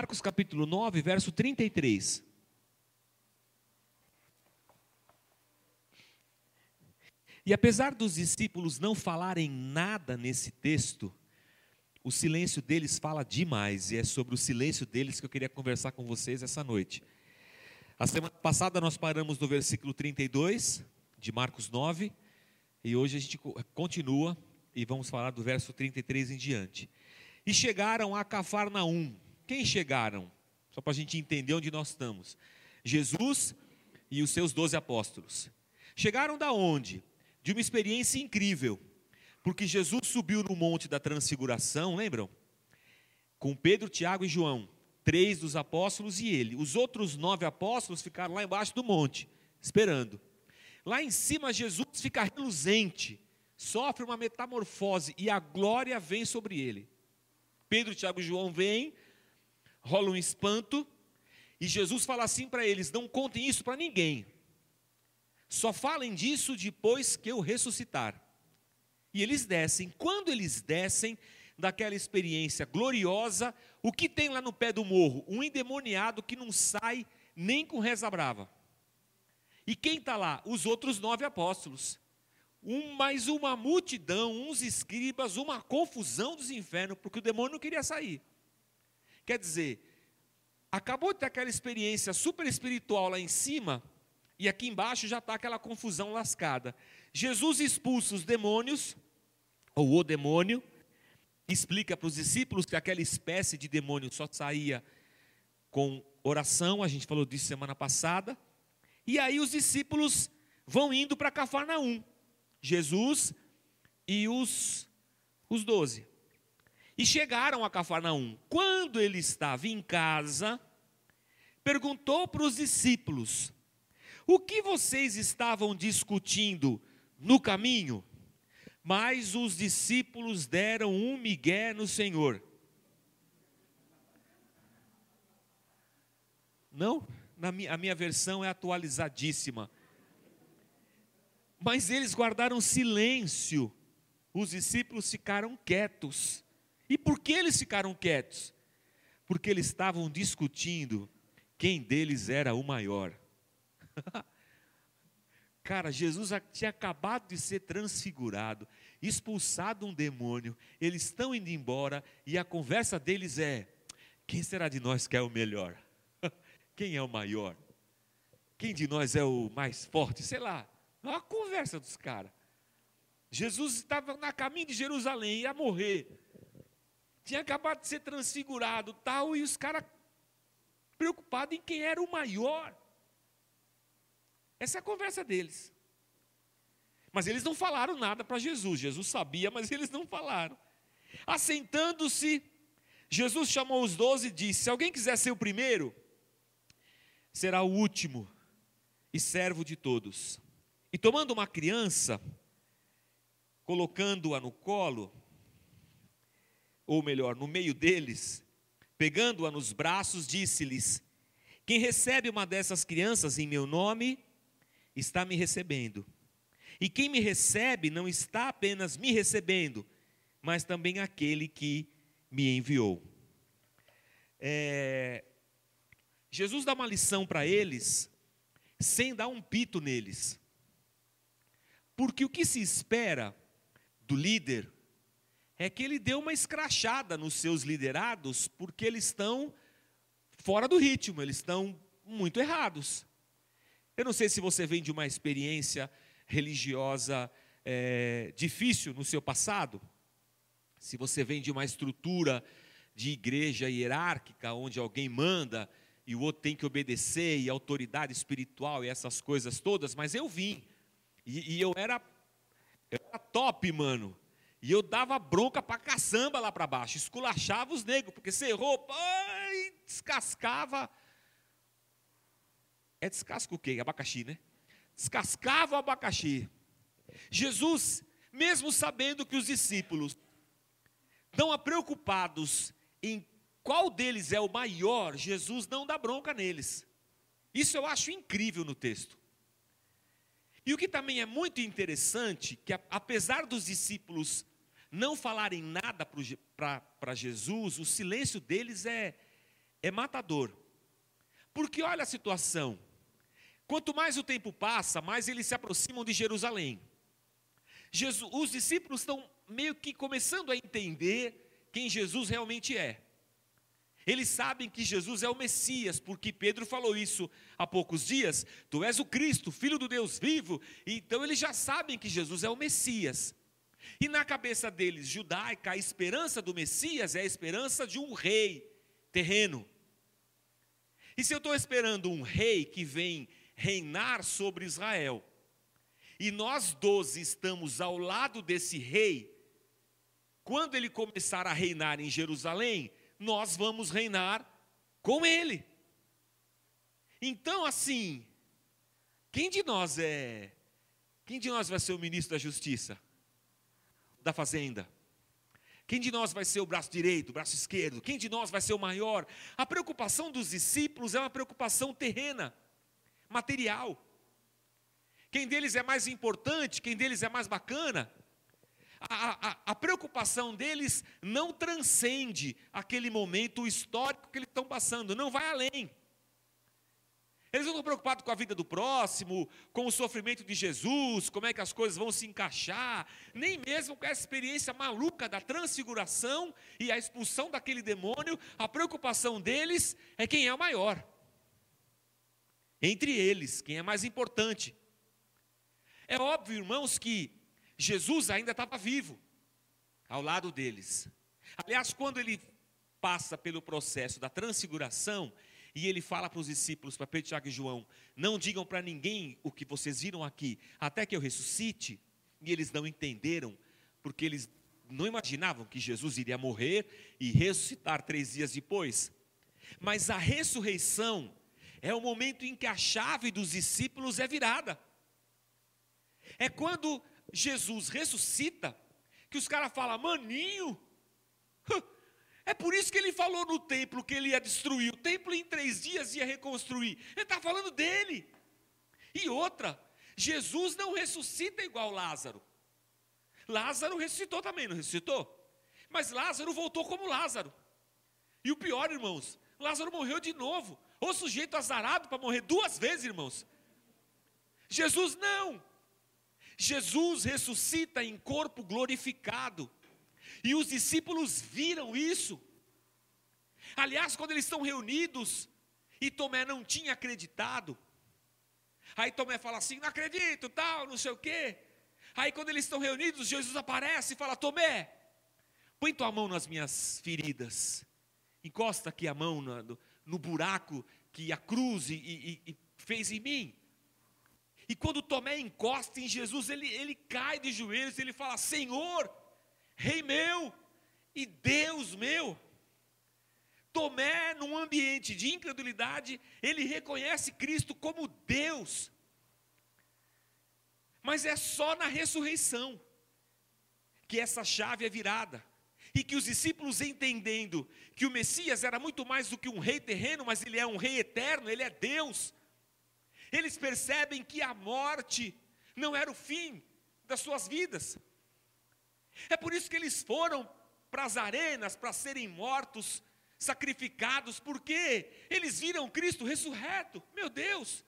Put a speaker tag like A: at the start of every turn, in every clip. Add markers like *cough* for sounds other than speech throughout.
A: Marcos capítulo 9, verso 33. E apesar dos discípulos não falarem nada nesse texto, o silêncio deles fala demais, e é sobre o silêncio deles que eu queria conversar com vocês essa noite. A semana passada nós paramos no versículo 32 de Marcos 9, e hoje a gente continua e vamos falar do verso 33 em diante. E chegaram a Cafarnaum. Quem chegaram? Só para a gente entender onde nós estamos. Jesus e os seus doze apóstolos. Chegaram da onde? De uma experiência incrível. Porque Jesus subiu no monte da transfiguração, lembram? Com Pedro, Tiago e João, três dos apóstolos e ele. Os outros nove apóstolos ficaram lá embaixo do monte, esperando. Lá em cima, Jesus fica reluzente, sofre uma metamorfose e a glória vem sobre ele. Pedro, Tiago e João vêm, rola um espanto, e Jesus fala assim para eles: não contem isso para ninguém, só falem disso depois que eu ressuscitar. E eles descem. Quando eles descem daquela experiência gloriosa, o que tem lá no pé do morro? Um endemoniado que não sai nem com reza brava. E quem está lá? Os outros nove apóstolos. Um, mais uma multidão, uns escribas, uma confusão dos infernos, porque o demônio não queria sair. Quer dizer, acabou de ter aquela experiência super espiritual lá em cima, e aqui embaixo já está aquela confusão lascada. Jesus expulsa os demônios, ou o demônio, explica para os discípulos que aquela espécie de demônio só saía com oração, a gente falou disso semana passada, e aí os discípulos vão indo para Cafarnaum, Jesus e os, os doze. E chegaram a Cafarnaum. Quando ele estava em casa, perguntou para os discípulos: O que vocês estavam discutindo no caminho? Mas os discípulos deram um migué no Senhor. Não? Na minha, a minha versão é atualizadíssima. Mas eles guardaram silêncio. Os discípulos ficaram quietos. E por que eles ficaram quietos? Porque eles estavam discutindo quem deles era o maior. *laughs* Cara, Jesus tinha acabado de ser transfigurado, expulsado um demônio, eles estão indo embora e a conversa deles é: quem será de nós que é o melhor? *laughs* Quem é o maior? Quem de nós é o mais forte? Sei lá. Olha a conversa dos caras. Jesus estava na caminho de Jerusalém, ia morrer. Tinha acabado de ser transfigurado, tal, e os caras preocupados em quem era o maior. Essa é a conversa deles. Mas eles não falaram nada para Jesus. Jesus sabia, mas *laughs* eles não falaram. Assentando-se, Jesus chamou os doze e disse: Se alguém quiser ser o primeiro, será o último e servo de todos. E tomando uma criança, colocando-a no colo, ou melhor, no meio deles, pegando-a nos braços, disse-lhes: Quem recebe uma dessas crianças em meu nome, está me recebendo. E quem me recebe não está apenas me recebendo, mas também aquele que me enviou. É, Jesus dá uma lição para eles, sem dar um pito neles. Porque o que se espera do líder é que ele dê uma escrachada nos seus liderados, porque eles estão fora do ritmo, eles estão muito errados. Eu não sei se você vem de uma experiência religiosa é, difícil no seu passado, se você vem de uma estrutura de igreja hierárquica, onde alguém manda e o outro tem que obedecer, e autoridade espiritual e essas coisas todas, mas eu vim, e, e eu, era, eu era top, mano, e eu dava bronca pra caçamba lá para baixo, esculachava os negros, porque você errou, ai, descascava é descasca o quê? Abacaxi, né? Descascava o abacaxi. Jesus, mesmo sabendo que os discípulos estão preocupados em qual deles é o maior, Jesus não dá bronca neles. Isso eu acho incrível no texto. E o que também é muito interessante, que apesar dos discípulos não falarem nada para Jesus, o silêncio deles é, é matador. Porque olha a situação. Quanto mais o tempo passa, mais eles se aproximam de Jerusalém. Jesus, os discípulos estão meio que começando a entender quem Jesus realmente é. Eles sabem que Jesus é o Messias, porque Pedro falou isso há poucos dias. Tu és o Cristo, filho do Deus vivo. Então eles já sabem que Jesus é o Messias. E na cabeça deles, judaica, a esperança do Messias é a esperança de um rei terreno. E se eu estou esperando um rei que vem reinar sobre Israel, e nós doze estamos ao lado desse rei, quando ele começar a reinar em Jerusalém, nós vamos reinar com ele. Então, assim, quem de nós é. Quem de nós vai ser o ministro da Justiça? Da Fazenda? Quem de nós vai ser o braço direito, o braço esquerdo? Quem de nós vai ser o maior? A preocupação dos discípulos é uma preocupação terrena, material. Quem deles é mais importante, quem deles é mais bacana, a, a, a, preocupação deles não transcende aquele momento histórico que eles estão passando, não vai além. Eles não estão preocupados com a vida do próximo, com o sofrimento de Jesus, como é que as coisas vão se encaixar, nem mesmo com essa experiência maluca da transfiguração e a expulsão daquele demônio. A preocupação deles é quem é o maior. Entre eles, quem é mais importante. É óbvio, irmãos, que Jesus ainda estava vivo ao lado deles. Aliás, quando ele passa pelo processo da transfiguração e ele fala para os discípulos, para Pedro, Tiago e João: Não digam para ninguém o que vocês viram aqui, até que eu ressuscite. E eles não entenderam, porque eles não imaginavam que Jesus iria morrer e ressuscitar três dias depois. Mas a ressurreição é o momento em que a chave dos discípulos é virada. É quando Jesus ressuscita, que os caras falam, maninho, é por isso que ele falou no templo que ele ia destruir. O templo em três dias ia reconstruir. Ele está falando dele. E outra, Jesus não ressuscita igual Lázaro. Lázaro ressuscitou também, não ressuscitou? Mas Lázaro voltou como Lázaro. E o pior, irmãos, Lázaro morreu de novo. O sujeito azarado para morrer duas vezes, irmãos. Jesus não. Jesus ressuscita em corpo glorificado. E os discípulos viram isso. Aliás, quando eles estão reunidos, e Tomé não tinha acreditado. Aí Tomé fala assim: não acredito, tal, não sei o quê. Aí quando eles estão reunidos, Jesus aparece e fala: Tomé, põe tua mão nas minhas feridas. Encosta aqui a mão no, no buraco que a cruz e, e, e fez em mim. E quando Tomé encosta em Jesus, ele, ele cai de joelhos, ele fala: Senhor, Rei meu e Deus meu. Tomé, num ambiente de incredulidade, ele reconhece Cristo como Deus. Mas é só na ressurreição que essa chave é virada. E que os discípulos, entendendo que o Messias era muito mais do que um rei terreno, mas ele é um rei eterno, ele é Deus, eles percebem que a morte não era o fim das suas vidas. É por isso que eles foram para as arenas para serem mortos, sacrificados, porque eles viram Cristo ressurreto. Meu Deus,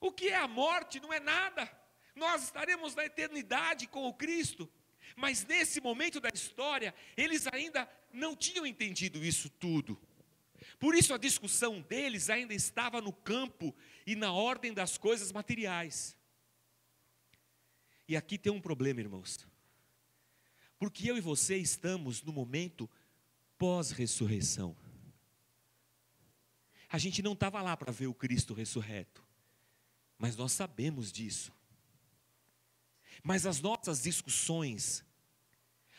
A: o que é a morte não é nada. Nós estaremos na eternidade com o Cristo. Mas nesse momento da história, eles ainda não tinham entendido isso tudo. Por isso a discussão deles ainda estava no campo e na ordem das coisas materiais. E aqui tem um problema, irmãos. Porque eu e você estamos no momento pós-ressurreição. A gente não estava lá para ver o Cristo ressurreto, mas nós sabemos disso. Mas as nossas discussões,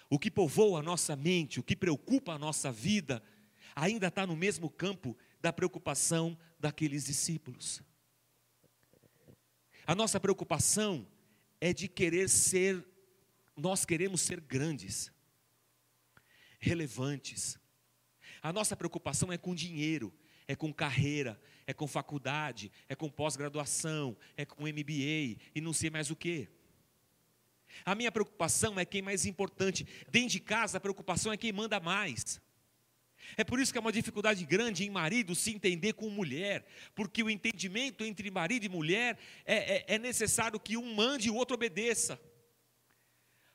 A: o que povoa a nossa mente, o que preocupa a nossa vida, ainda está no mesmo campo da preocupação daqueles discípulos. A nossa preocupação é de querer ser, nós queremos ser grandes, relevantes. A nossa preocupação é com dinheiro, é com carreira, é com faculdade, é com pós-graduação, é com MBA e não sei mais o que. A minha preocupação é quem é mais importante. Dentro de casa, a preocupação é quem manda mais. É por isso que é uma dificuldade grande em marido se entender com mulher, porque o entendimento entre marido e mulher é, é, é necessário que um mande e o outro obedeça.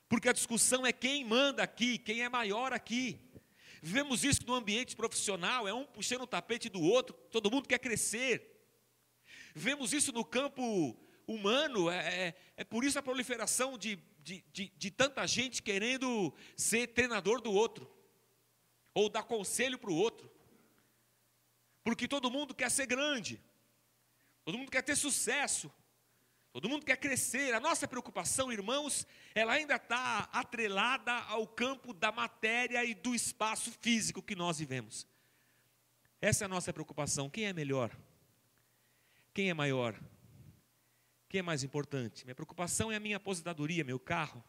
A: Porque a discussão é quem manda aqui, quem é maior aqui. Vivemos isso no ambiente profissional, é um puxando o tapete do outro, todo mundo quer crescer. Vemos isso no campo humano, é, é, é por isso a proliferação de, de, de, de tanta gente querendo ser treinador do outro ou dar conselho para o outro. Porque todo mundo quer ser grande, todo mundo quer ter sucesso, todo mundo quer crescer. A nossa preocupação, irmãos, ela ainda está atrelada ao campo da matéria e do espaço físico que nós vivemos. Essa é a nossa preocupação. Quem é melhor? Quem é maior? Quem é mais importante? Minha preocupação é a minha aposentadoria, meu carro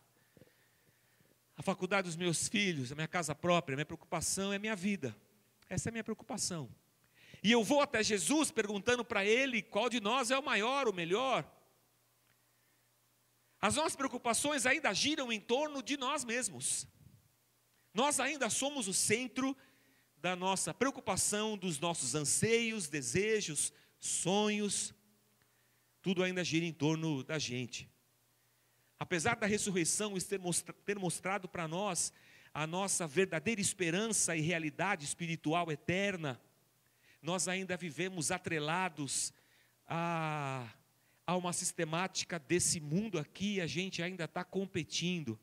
A: a faculdade dos meus filhos, a minha casa própria, minha preocupação é a minha vida. Essa é a minha preocupação. E eu vou até Jesus perguntando para ele qual de nós é o maior, o melhor. As nossas preocupações ainda giram em torno de nós mesmos. Nós ainda somos o centro da nossa preocupação, dos nossos anseios, desejos, sonhos. Tudo ainda gira em torno da gente. Apesar da ressurreição ter mostrado para nós a nossa verdadeira esperança e realidade espiritual eterna, nós ainda vivemos atrelados a, a uma sistemática desse mundo aqui, a gente ainda está competindo.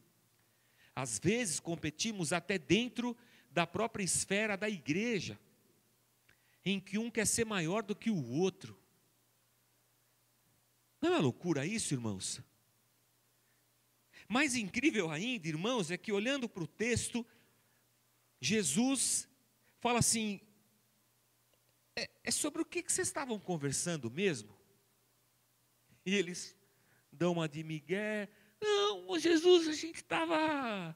A: Às vezes competimos até dentro da própria esfera da igreja, em que um quer ser maior do que o outro. Não é loucura isso, irmãos? Mais incrível ainda, irmãos, é que olhando para o texto, Jesus fala assim: é, é sobre o que, que vocês estavam conversando mesmo? E eles dão uma de Miguel. Não, Jesus, a gente estava.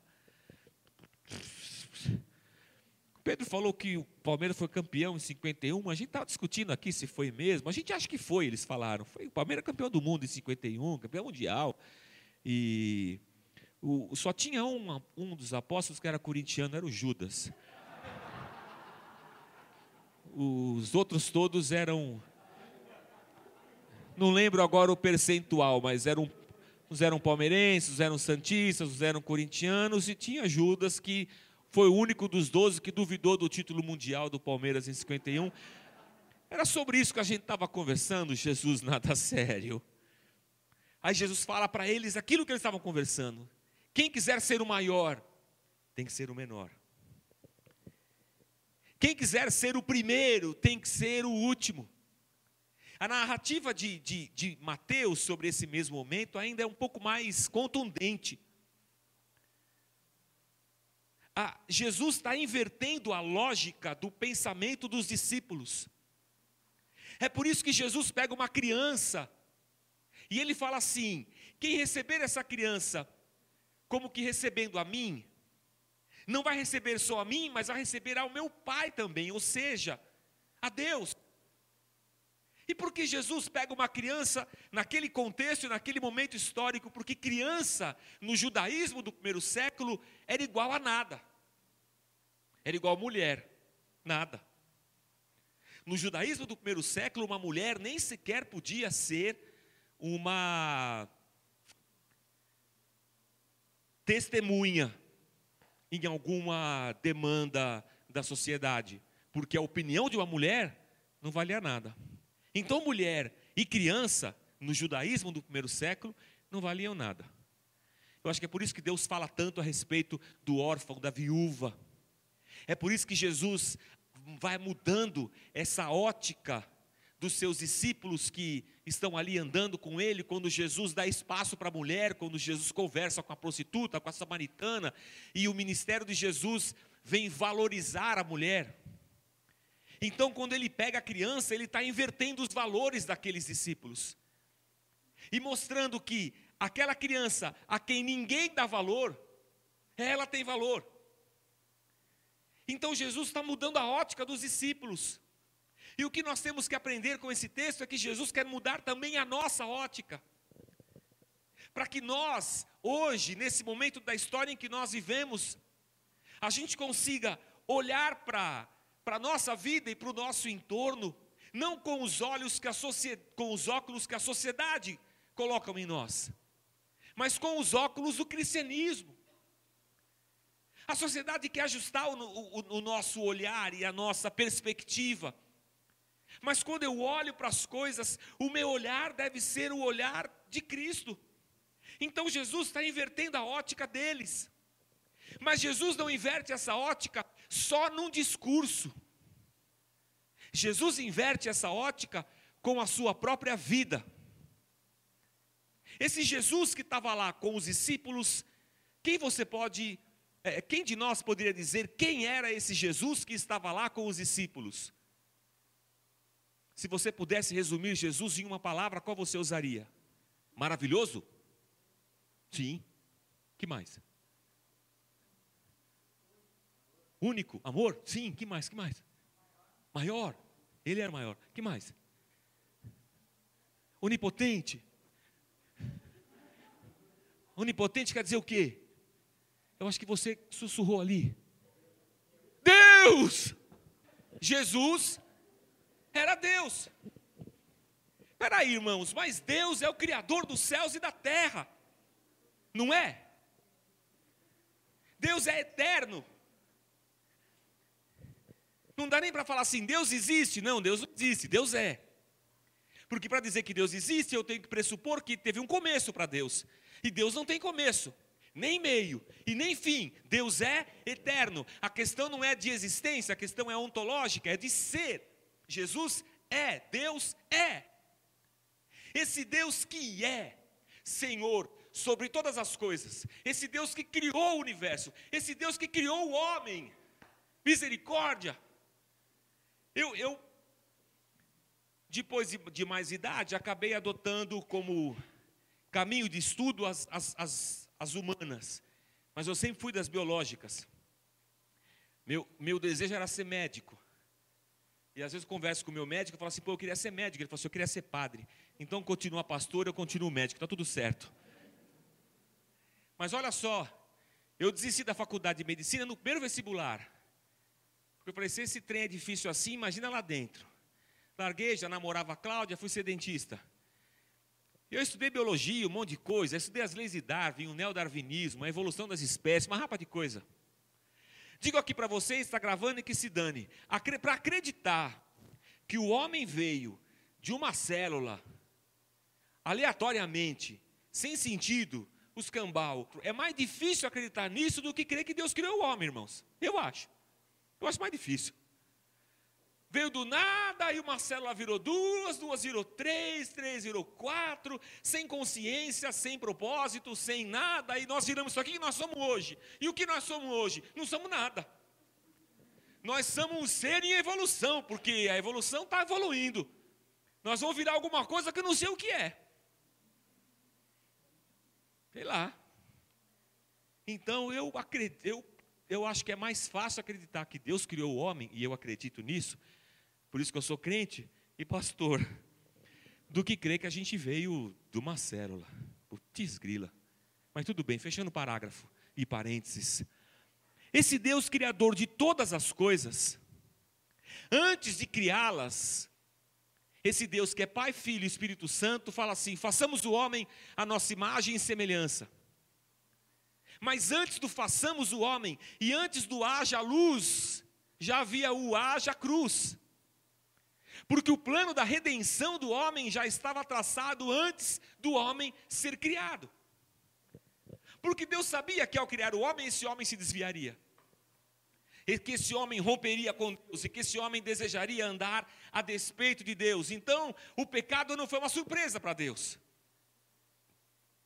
A: Pedro falou que o Palmeiras foi campeão em 51. A gente estava discutindo aqui se foi mesmo. A gente acha que foi, eles falaram. Foi o Palmeiras campeão do mundo em 51, campeão mundial. E o, só tinha um, um dos apóstolos que era corintiano, era o Judas. Os outros todos eram. Não lembro agora o percentual, mas eram, uns eram palmeirenses, uns eram santistas, uns eram corintianos, e tinha Judas que foi o único dos doze que duvidou do título mundial do Palmeiras em 51. Era sobre isso que a gente estava conversando, Jesus *laughs* nada sério. Aí Jesus fala para eles aquilo que eles estavam conversando. Quem quiser ser o maior, tem que ser o menor. Quem quiser ser o primeiro, tem que ser o último. A narrativa de, de, de Mateus sobre esse mesmo momento ainda é um pouco mais contundente. Ah, Jesus está invertendo a lógica do pensamento dos discípulos. É por isso que Jesus pega uma criança e ele fala assim: quem receber essa criança como que recebendo a mim, não vai receber só a mim, mas vai receber ao meu Pai também, ou seja, a Deus. E por que Jesus pega uma criança naquele contexto, naquele momento histórico? Porque criança, no judaísmo do primeiro século, era igual a nada. Era igual a mulher, nada. No judaísmo do primeiro século, uma mulher nem sequer podia ser uma testemunha em alguma demanda da sociedade, porque a opinião de uma mulher não valia nada. Então, mulher e criança, no judaísmo do primeiro século, não valiam nada. Eu acho que é por isso que Deus fala tanto a respeito do órfão, da viúva. É por isso que Jesus vai mudando essa ótica dos seus discípulos que estão ali andando com ele, quando Jesus dá espaço para a mulher, quando Jesus conversa com a prostituta, com a samaritana, e o ministério de Jesus vem valorizar a mulher. Então, quando ele pega a criança, ele está invertendo os valores daqueles discípulos e mostrando que aquela criança a quem ninguém dá valor, ela tem valor. Então, Jesus está mudando a ótica dos discípulos. E o que nós temos que aprender com esse texto é que Jesus quer mudar também a nossa ótica. Para que nós, hoje, nesse momento da história em que nós vivemos, a gente consiga olhar para a nossa vida e para o nosso entorno, não com os olhos que a com os óculos que a sociedade colocam em nós, mas com os óculos do cristianismo. A sociedade quer ajustar o, o, o nosso olhar e a nossa perspectiva. Mas quando eu olho para as coisas, o meu olhar deve ser o olhar de Cristo. Então Jesus está invertendo a ótica deles. Mas Jesus não inverte essa ótica só num discurso. Jesus inverte essa ótica com a sua própria vida. Esse Jesus que estava lá com os discípulos, quem você pode, é, quem de nós poderia dizer quem era esse Jesus que estava lá com os discípulos? Se você pudesse resumir Jesus em uma palavra, qual você usaria? Maravilhoso? Sim. Que mais? Único, amor? Sim. Que mais? Que mais? Maior. Ele era maior. Que mais? Onipotente. Onipotente quer dizer o quê? Eu acho que você sussurrou ali. Deus! Jesus era Deus. Peraí, irmãos, mas Deus é o Criador dos céus e da terra, não é? Deus é eterno. Não dá nem para falar assim, Deus existe. Não, Deus não existe, Deus é. Porque para dizer que Deus existe, eu tenho que pressupor que teve um começo para Deus. E Deus não tem começo, nem meio e nem fim. Deus é eterno. A questão não é de existência, a questão é ontológica, é de ser. Jesus é, Deus é. Esse Deus que é Senhor sobre todas as coisas, esse Deus que criou o universo, esse Deus que criou o homem, misericórdia. Eu, eu depois de, de mais idade, acabei adotando como caminho de estudo as, as, as, as humanas, mas eu sempre fui das biológicas. Meu, meu desejo era ser médico. E às vezes eu converso com o meu médico e falo assim, pô, eu queria ser médico. Ele fala assim, eu queria ser padre. Então continua pastor, eu continuo médico, está tudo certo. Mas olha só, eu desisti da faculdade de medicina no primeiro vestibular. Porque eu falei, se esse trem é difícil assim, imagina lá dentro. Larguei, já namorava a Cláudia, fui ser dentista. Eu estudei biologia, um monte de coisa, estudei as leis de Darwin, o neodarwinismo, a evolução das espécies, uma rapa de coisa. Digo aqui para vocês, está gravando e que se dane. Para acreditar que o homem veio de uma célula, aleatoriamente, sem sentido, os cambal, é mais difícil acreditar nisso do que crer que Deus criou o homem, irmãos. Eu acho. Eu acho mais difícil. Veio do nada, aí uma célula virou duas, duas virou três, três virou quatro, sem consciência, sem propósito, sem nada, e nós viramos isso aqui que nós somos hoje. E o que nós somos hoje? Não somos nada. Nós somos um ser em evolução, porque a evolução está evoluindo. Nós vamos virar alguma coisa que eu não sei o que é. Sei lá. Então eu acredito, eu, eu acho que é mais fácil acreditar que Deus criou o homem, e eu acredito nisso, por isso que eu sou crente e pastor, do que crer que a gente veio de uma célula. Putz, grila. Mas tudo bem, fechando o parágrafo e parênteses. Esse Deus criador de todas as coisas, antes de criá-las, esse Deus que é Pai, Filho e Espírito Santo, fala assim: façamos o homem a nossa imagem e semelhança. Mas antes do façamos o homem, e antes do haja luz, já havia o haja cruz porque o plano da redenção do homem já estava traçado antes do homem ser criado. Porque Deus sabia que ao criar o homem, esse homem se desviaria. E que esse homem romperia com Deus, e que esse homem desejaria andar a despeito de Deus. Então, o pecado não foi uma surpresa para Deus.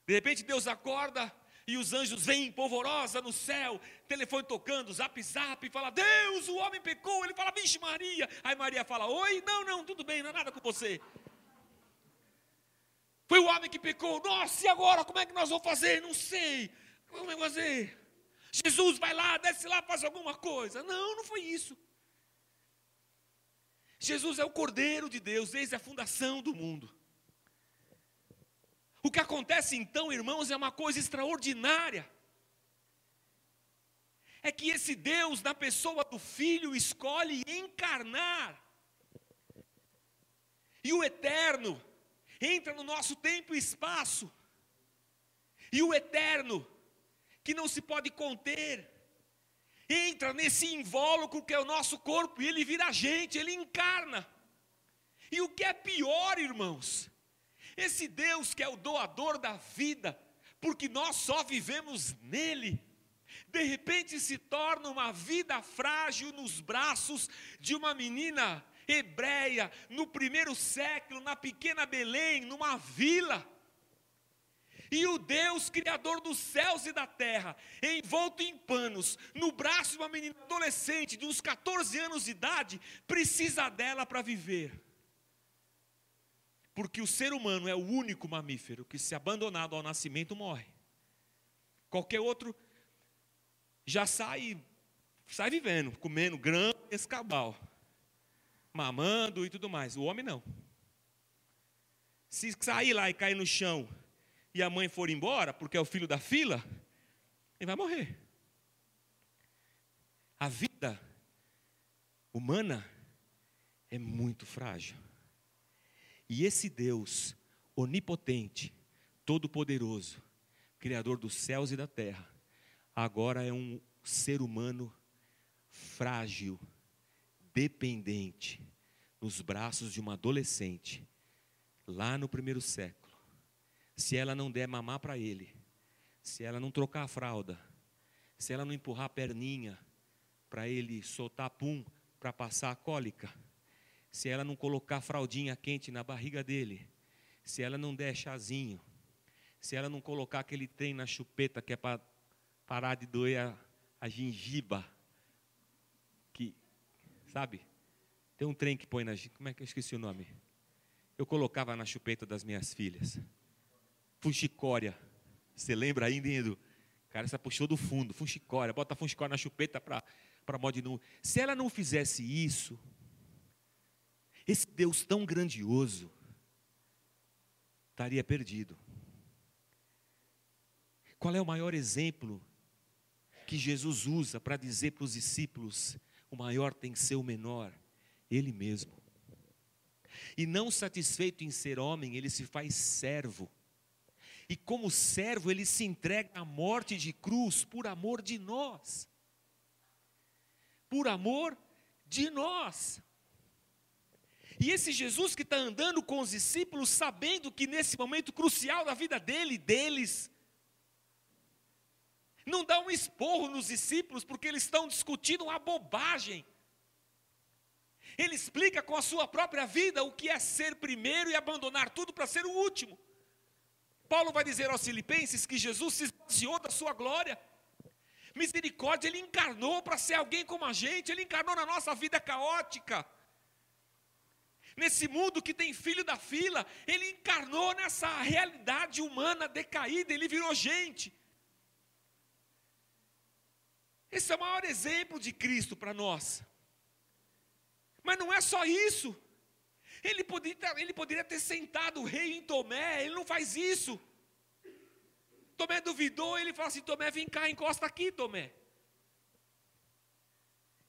A: De repente, Deus acorda e os anjos vêm polvorosa no céu, telefone tocando, zap zap, fala, Deus, o homem pecou, ele fala, vixe Maria, aí Maria fala, oi, não, não, tudo bem, não é nada com você, foi o homem que pecou, nossa, e agora, como é que nós vamos fazer, não sei, como é que fazer, Jesus vai lá, desce lá, faz alguma coisa, não, não foi isso, Jesus é o Cordeiro de Deus, desde a fundação do mundo, o que acontece então, irmãos, é uma coisa extraordinária. é que esse Deus, na pessoa do Filho, escolhe encarnar. E o eterno entra no nosso tempo e espaço. E o eterno, que não se pode conter, entra nesse invólucro que é o nosso corpo e ele vira gente, ele encarna. E o que é pior, irmãos, esse Deus que é o doador da vida, porque nós só vivemos nele, de repente se torna uma vida frágil nos braços de uma menina hebreia, no primeiro século, na pequena Belém, numa vila. E o Deus Criador dos céus e da terra, envolto em panos, no braço de uma menina adolescente de uns 14 anos de idade, precisa dela para viver. Porque o ser humano é o único mamífero que, se abandonado ao nascimento, morre. Qualquer outro já sai, sai vivendo, comendo grão escabal mamando e tudo mais. O homem não. Se sair lá e cair no chão e a mãe for embora, porque é o filho da fila, ele vai morrer. A vida humana é muito frágil. E esse Deus onipotente, todo-poderoso, criador dos céus e da terra, agora é um ser humano frágil dependente nos braços de uma adolescente, lá no primeiro século, se ela não der mamar para ele, se ela não trocar a fralda, se ela não empurrar a perninha para ele soltar pum para passar a cólica, se ela não colocar fraldinha quente na barriga dele, se ela não der chazinho, se ela não colocar aquele trem na chupeta que é para parar de doer a, a gengiba, Sabe? Tem um trem que põe na. Como é que eu esqueci o nome? Eu colocava na chupeta das minhas filhas. Fuxicória. Você lembra ainda, Edu? Cara, essa puxou do fundo. Fuxicória. Bota fuxicória na chupeta para mod nu. Se ela não fizesse isso, esse Deus tão grandioso estaria perdido. Qual é o maior exemplo que Jesus usa para dizer para os discípulos o maior tem que ser o menor, ele mesmo. E não satisfeito em ser homem, ele se faz servo. E como servo, ele se entrega à morte de cruz por amor de nós. Por amor de nós. E esse Jesus que está andando com os discípulos, sabendo que nesse momento crucial da vida dele, deles, não dá um esporro nos discípulos porque eles estão discutindo uma bobagem. Ele explica com a sua própria vida o que é ser primeiro e abandonar tudo para ser o último. Paulo vai dizer aos Filipenses que Jesus se esvaziou da sua glória. Misericórdia, ele encarnou para ser alguém como a gente, ele encarnou na nossa vida caótica. Nesse mundo que tem filho da fila, ele encarnou nessa realidade humana decaída, ele virou gente. Esse é o maior exemplo de Cristo para nós. Mas não é só isso. Ele poderia, ele poderia ter sentado o rei em Tomé, ele não faz isso. Tomé duvidou, ele fala assim: Tomé, vem cá, encosta aqui, Tomé.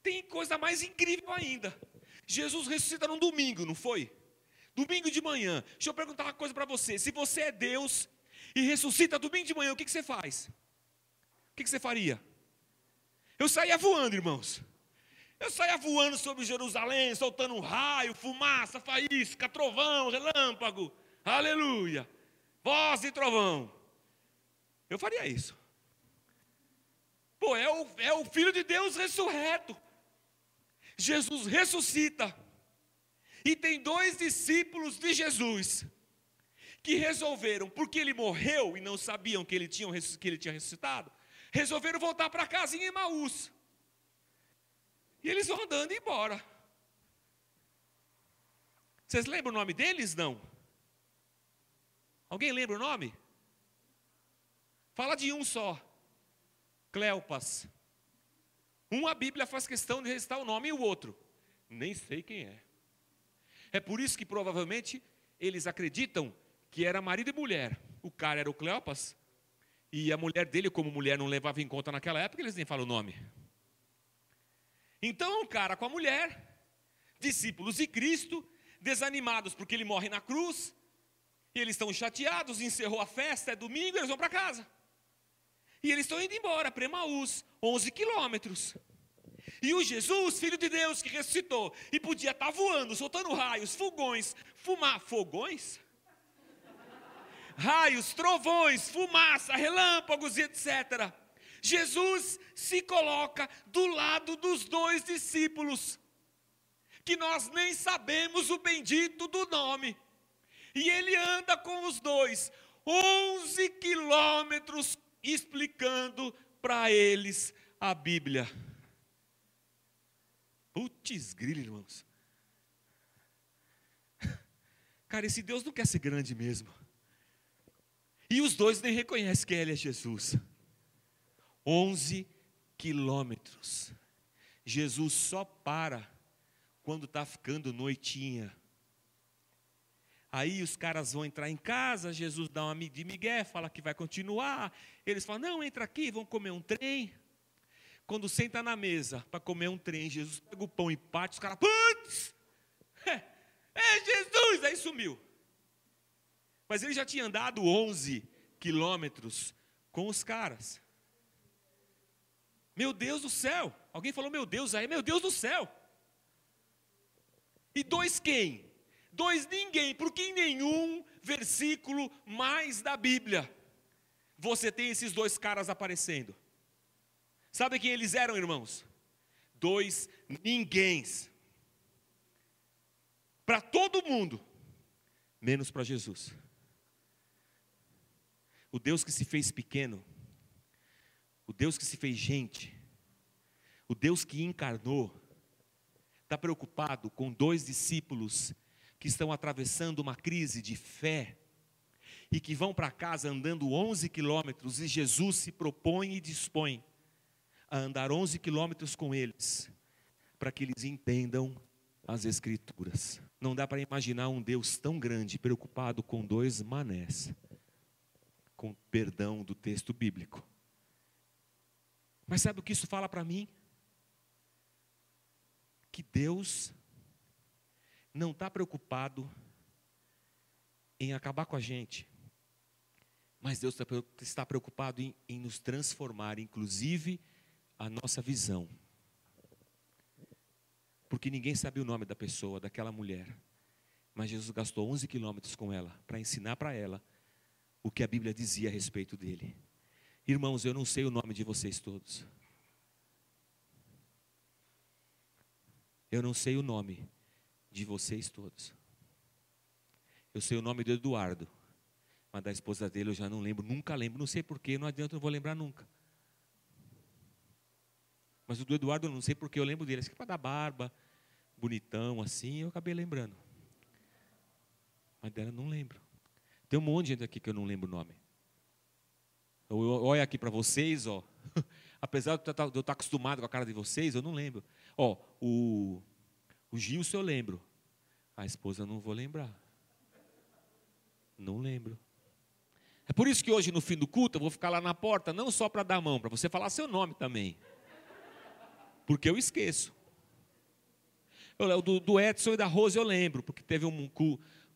A: Tem coisa mais incrível ainda. Jesus ressuscita num domingo, não foi? Domingo de manhã. Deixa eu perguntar uma coisa para você: se você é Deus e ressuscita domingo de manhã, o que, que você faz? O que, que você faria? Eu saía voando, irmãos. Eu saía voando sobre Jerusalém, soltando raio, fumaça, faísca, trovão, relâmpago. Aleluia. Voz e trovão. Eu faria isso. Pô, é o, é o Filho de Deus ressurreto. Jesus ressuscita. E tem dois discípulos de Jesus que resolveram, porque ele morreu e não sabiam que ele tinha, que ele tinha ressuscitado, resolveram voltar para casa em Emaús. E eles vão andando embora. Vocês lembram o nome deles? Não. Alguém lembra o nome? Fala de um só. Cleopas. Um a Bíblia faz questão de restar o nome e o outro. Nem sei quem é. É por isso que provavelmente eles acreditam que era marido e mulher. O cara era o Cleopas e a mulher dele, como mulher não levava em conta naquela época, eles nem falam o nome. Então, um cara com a mulher, discípulos de Cristo, desanimados porque ele morre na cruz, e eles estão chateados, encerrou a festa, é domingo, eles vão para casa. E eles estão indo embora para Emaús, 11 quilômetros. E o Jesus, filho de Deus, que ressuscitou, e podia estar tá voando, soltando raios, fogões, fumar, fogões? Raios, trovões, fumaça, relâmpagos e etc. Jesus se coloca do lado dos dois discípulos, que nós nem sabemos o bendito do nome, e ele anda com os dois, 11 quilômetros, explicando para eles a Bíblia. Putz, grilo, irmãos. *laughs* Cara, esse Deus não quer ser grande mesmo. E os dois nem reconhecem que ele é Jesus. 11 quilômetros. Jesus só para quando está ficando noitinha. Aí os caras vão entrar em casa, Jesus dá uma de migué, fala que vai continuar. Eles falam: "Não, entra aqui, vão comer um trem". Quando senta na mesa para comer um trem, Jesus pega o pão e parte, os caras, putz! *laughs* É, é Jesus! Aí sumiu. Mas ele já tinha andado 11 quilômetros com os caras. Meu Deus do céu! Alguém falou, meu Deus, aí, meu Deus do céu! E dois quem? Dois ninguém, porque em nenhum versículo mais da Bíblia você tem esses dois caras aparecendo. Sabe quem eles eram, irmãos? Dois ninguéms. Para todo mundo, menos para Jesus. O Deus que se fez pequeno, o Deus que se fez gente, o Deus que encarnou, está preocupado com dois discípulos que estão atravessando uma crise de fé e que vão para casa andando 11 quilômetros e Jesus se propõe e dispõe a andar 11 quilômetros com eles, para que eles entendam as Escrituras. Não dá para imaginar um Deus tão grande preocupado com dois manés, com perdão do texto bíblico. Mas sabe o que isso fala para mim? Que Deus não está preocupado em acabar com a gente, mas Deus está preocupado em, em nos transformar, inclusive a nossa visão. Porque ninguém sabe o nome da pessoa, daquela mulher. Mas Jesus gastou 11 quilômetros com ela para ensinar para ela o que a Bíblia dizia a respeito dele. Irmãos, eu não sei o nome de vocês todos. Eu não sei o nome de vocês todos. Eu sei o nome do Eduardo, mas da esposa dele eu já não lembro, nunca lembro, não sei porquê, não adianta, eu não vou lembrar nunca. Mas o do Eduardo eu não sei porque eu lembro dele. Acho que para dar barba, bonitão assim, eu acabei lembrando. Mas dela não lembro. Tem um monte de gente aqui que eu não lembro o nome. Eu, olho aqui para vocês, ó. *laughs* Apesar de eu estar tá, acostumado com a cara de vocês, eu não lembro. Ó, o, o Gilson eu lembro. A esposa eu não vou lembrar. Não lembro. É por isso que hoje, no fim do culto, eu vou ficar lá na porta, não só para dar a mão, para você falar seu nome também porque eu esqueço. Eu, do, do, Edson e da Rose eu lembro, porque teve um,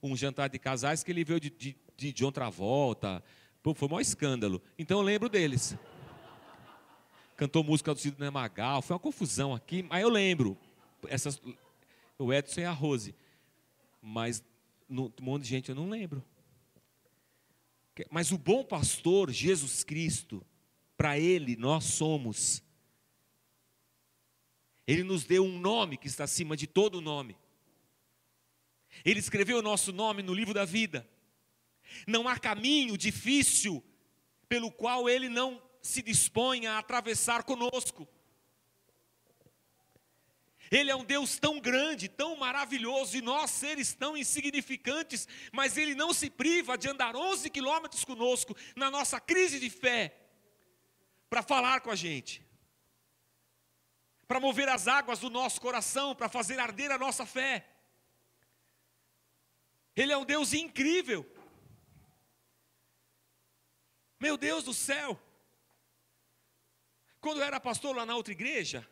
A: um jantar de casais que ele veio de, de, de John. Pô, foi um maior escândalo. Então eu lembro deles. Cantou música do Sidney Magal, foi uma confusão aqui, mas eu lembro. Essas, o Edson e a Rose. Mas no, um monte de gente eu não lembro. Mas o bom pastor, Jesus Cristo, para ele nós somos ele nos deu um nome que está acima de todo nome. Ele escreveu o nosso nome no livro da vida. Não há caminho difícil pelo qual ele não se dispõe a atravessar conosco. Ele é um Deus tão grande, tão maravilhoso, e nós, seres tão insignificantes, mas Ele não se priva de andar 11 quilômetros conosco na nossa crise de fé, para falar com a gente para mover as águas do nosso coração, para fazer arder a nossa fé. Ele é um Deus incrível. Meu Deus do céu. Quando eu era pastor lá na outra igreja,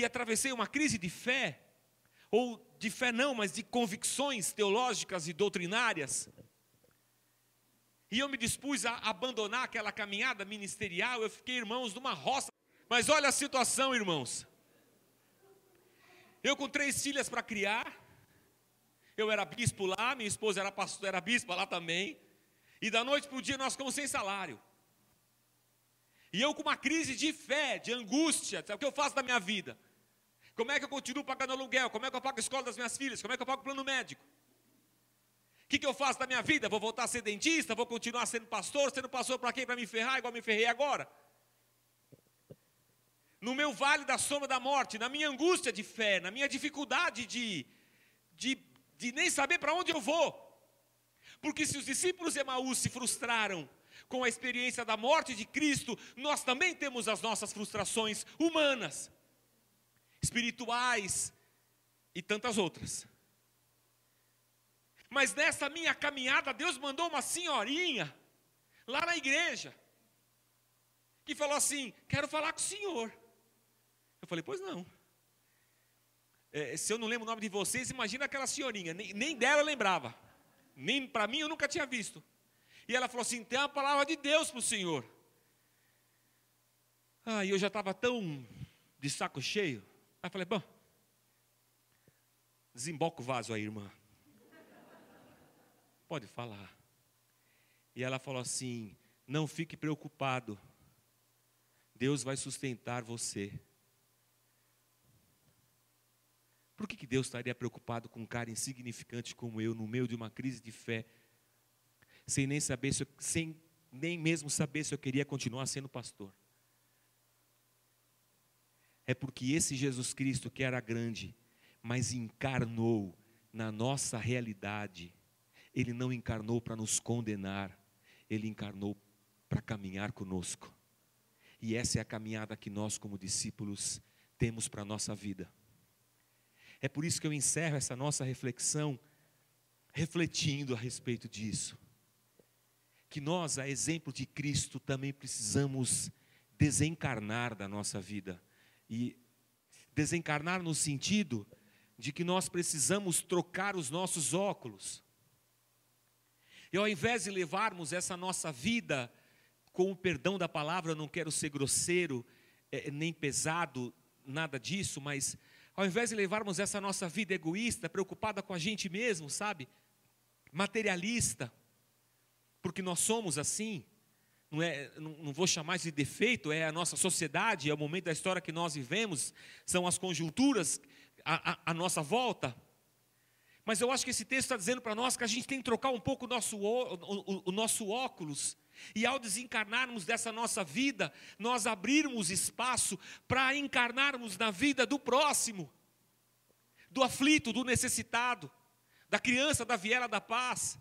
A: e atravessei uma crise de fé, ou de fé não, mas de convicções teológicas e doutrinárias. E eu me dispus a abandonar aquela caminhada ministerial, eu fiquei, irmãos, numa roça. Mas olha a situação, irmãos. Eu com três filhas para criar, eu era bispo lá, minha esposa era pastor, era bispa lá também. E da noite para o dia nós ficamos sem salário. E eu com uma crise de fé, de angústia, sabe o que eu faço da minha vida? Como é que eu continuo pagando aluguel? Como é que eu pago a escola das minhas filhas? Como é que eu pago o plano médico? O que, que eu faço da minha vida? Vou voltar a ser dentista? Vou continuar sendo pastor? Sendo pastor para quem? Para me ferrar, igual me ferrei agora? No meu vale da sombra da morte, na minha angústia de fé, na minha dificuldade de, de, de nem saber para onde eu vou. Porque se os discípulos de Emaús se frustraram com a experiência da morte de Cristo, nós também temos as nossas frustrações humanas, espirituais e tantas outras. Mas nessa minha caminhada, Deus mandou uma senhorinha lá na igreja que falou assim: Quero falar com o senhor. Eu falei: Pois não. É, se eu não lembro o nome de vocês, imagina aquela senhorinha, nem, nem dela eu lembrava, nem para mim eu nunca tinha visto. E ela falou assim: tem uma palavra de Deus para o senhor. Ah, eu já estava tão de saco cheio. Aí falei: bom, desemboca o vaso aí, irmã. Pode falar. E ela falou assim: não fique preocupado, Deus vai sustentar você. Por que, que Deus estaria preocupado com um cara insignificante como eu, no meio de uma crise de fé? sem nem saber se eu, sem nem mesmo saber se eu queria continuar sendo pastor. É porque esse Jesus Cristo que era grande, mas encarnou na nossa realidade. Ele não encarnou para nos condenar, ele encarnou para caminhar conosco. E essa é a caminhada que nós, como discípulos, temos para a nossa vida. É por isso que eu encerro essa nossa reflexão refletindo a respeito disso que nós, a exemplo de Cristo, também precisamos desencarnar da nossa vida. E desencarnar no sentido de que nós precisamos trocar os nossos óculos. E ao invés de levarmos essa nossa vida com o perdão da palavra, não quero ser grosseiro, é, nem pesado, nada disso, mas ao invés de levarmos essa nossa vida egoísta, preocupada com a gente mesmo, sabe? Materialista, porque nós somos assim. Não, é, não, não vou chamar de defeito, é a nossa sociedade, é o momento da história que nós vivemos, são as conjunturas à, nossa volta. Mas eu acho que esse texto está dizendo para nós que a gente tem que trocar um pouco o nosso, o, o, o nosso óculos. E ao desencarnarmos dessa nossa vida, nós abrirmos espaço para encarnarmos na vida do próximo, do aflito, do necessitado, da criança da viela da paz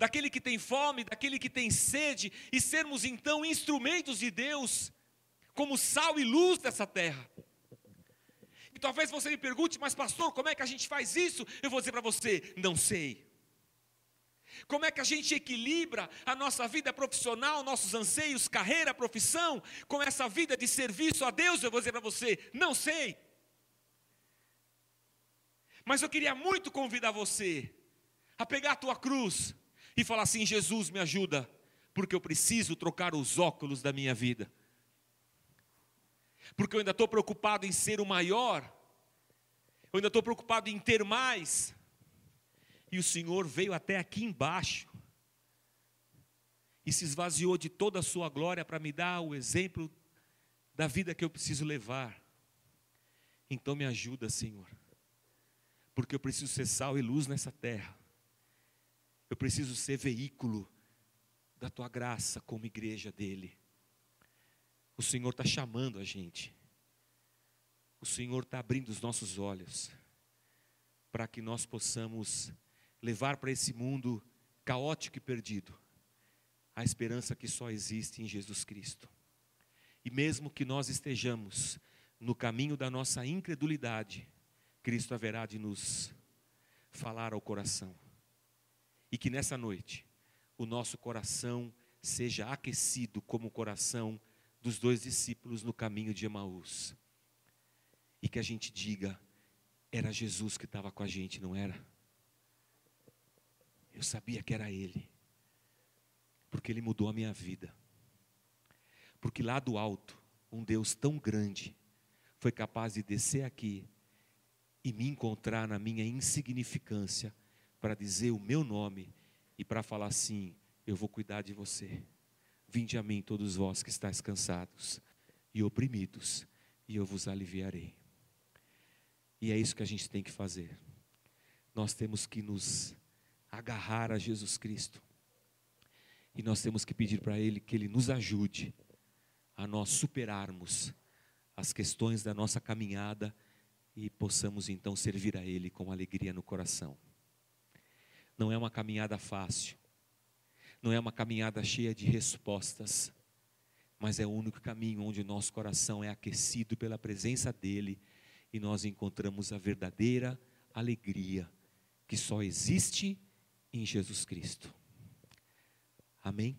A: daquele que tem fome, daquele que tem sede, e sermos então instrumentos de Deus, como sal e luz dessa terra. E talvez você me pergunte, mas pastor, como é que a gente faz isso? Eu vou dizer para você: não sei. Como é que a gente equilibra a nossa vida profissional, nossos anseios, carreira, profissão, com essa vida de serviço a Deus? Eu vou dizer para você: não sei. Mas eu queria muito convidar você a pegar a tua cruz e falar assim: Jesus, me ajuda, porque eu preciso trocar os óculos da minha vida. Porque eu ainda estou preocupado em ser o maior, eu ainda estou preocupado em ter mais. E o Senhor veio até aqui embaixo e se esvaziou de toda a sua glória para me dar o exemplo da vida que eu preciso levar. Então me ajuda, Senhor, porque eu preciso ser sal e luz nessa terra. Eu preciso ser veículo da tua graça como igreja dele. O Senhor está chamando a gente. O Senhor está abrindo os nossos olhos para que nós possamos levar para esse mundo caótico e perdido a esperança que só existe em Jesus Cristo. E mesmo que nós estejamos no caminho da nossa incredulidade, Cristo haverá de nos falar ao coração. E que nessa noite o nosso coração seja aquecido como o coração dos dois discípulos no caminho de Emaús. e que a gente diga: era Jesus que estava com a gente, não era? Eu sabia que era Ele, porque Ele mudou a minha vida. Porque lá do alto, um Deus tão grande foi capaz de descer aqui e me encontrar na minha insignificância para dizer o meu nome e para falar assim: eu vou cuidar de você. Vinde a mim, todos vós que estáis cansados e oprimidos, e eu vos aliviarei. E é isso que a gente tem que fazer. Nós temos que nos agarrar a Jesus Cristo. E nós temos que pedir para Ele que Ele nos ajude a nós superarmos as questões da nossa caminhada e possamos então servir a Ele com alegria no coração. Não é uma caminhada fácil, não é uma caminhada cheia de respostas, mas é o único caminho onde o nosso coração é aquecido pela presença dEle e nós encontramos a verdadeira alegria que só existe em Jesus Cristo. Amém?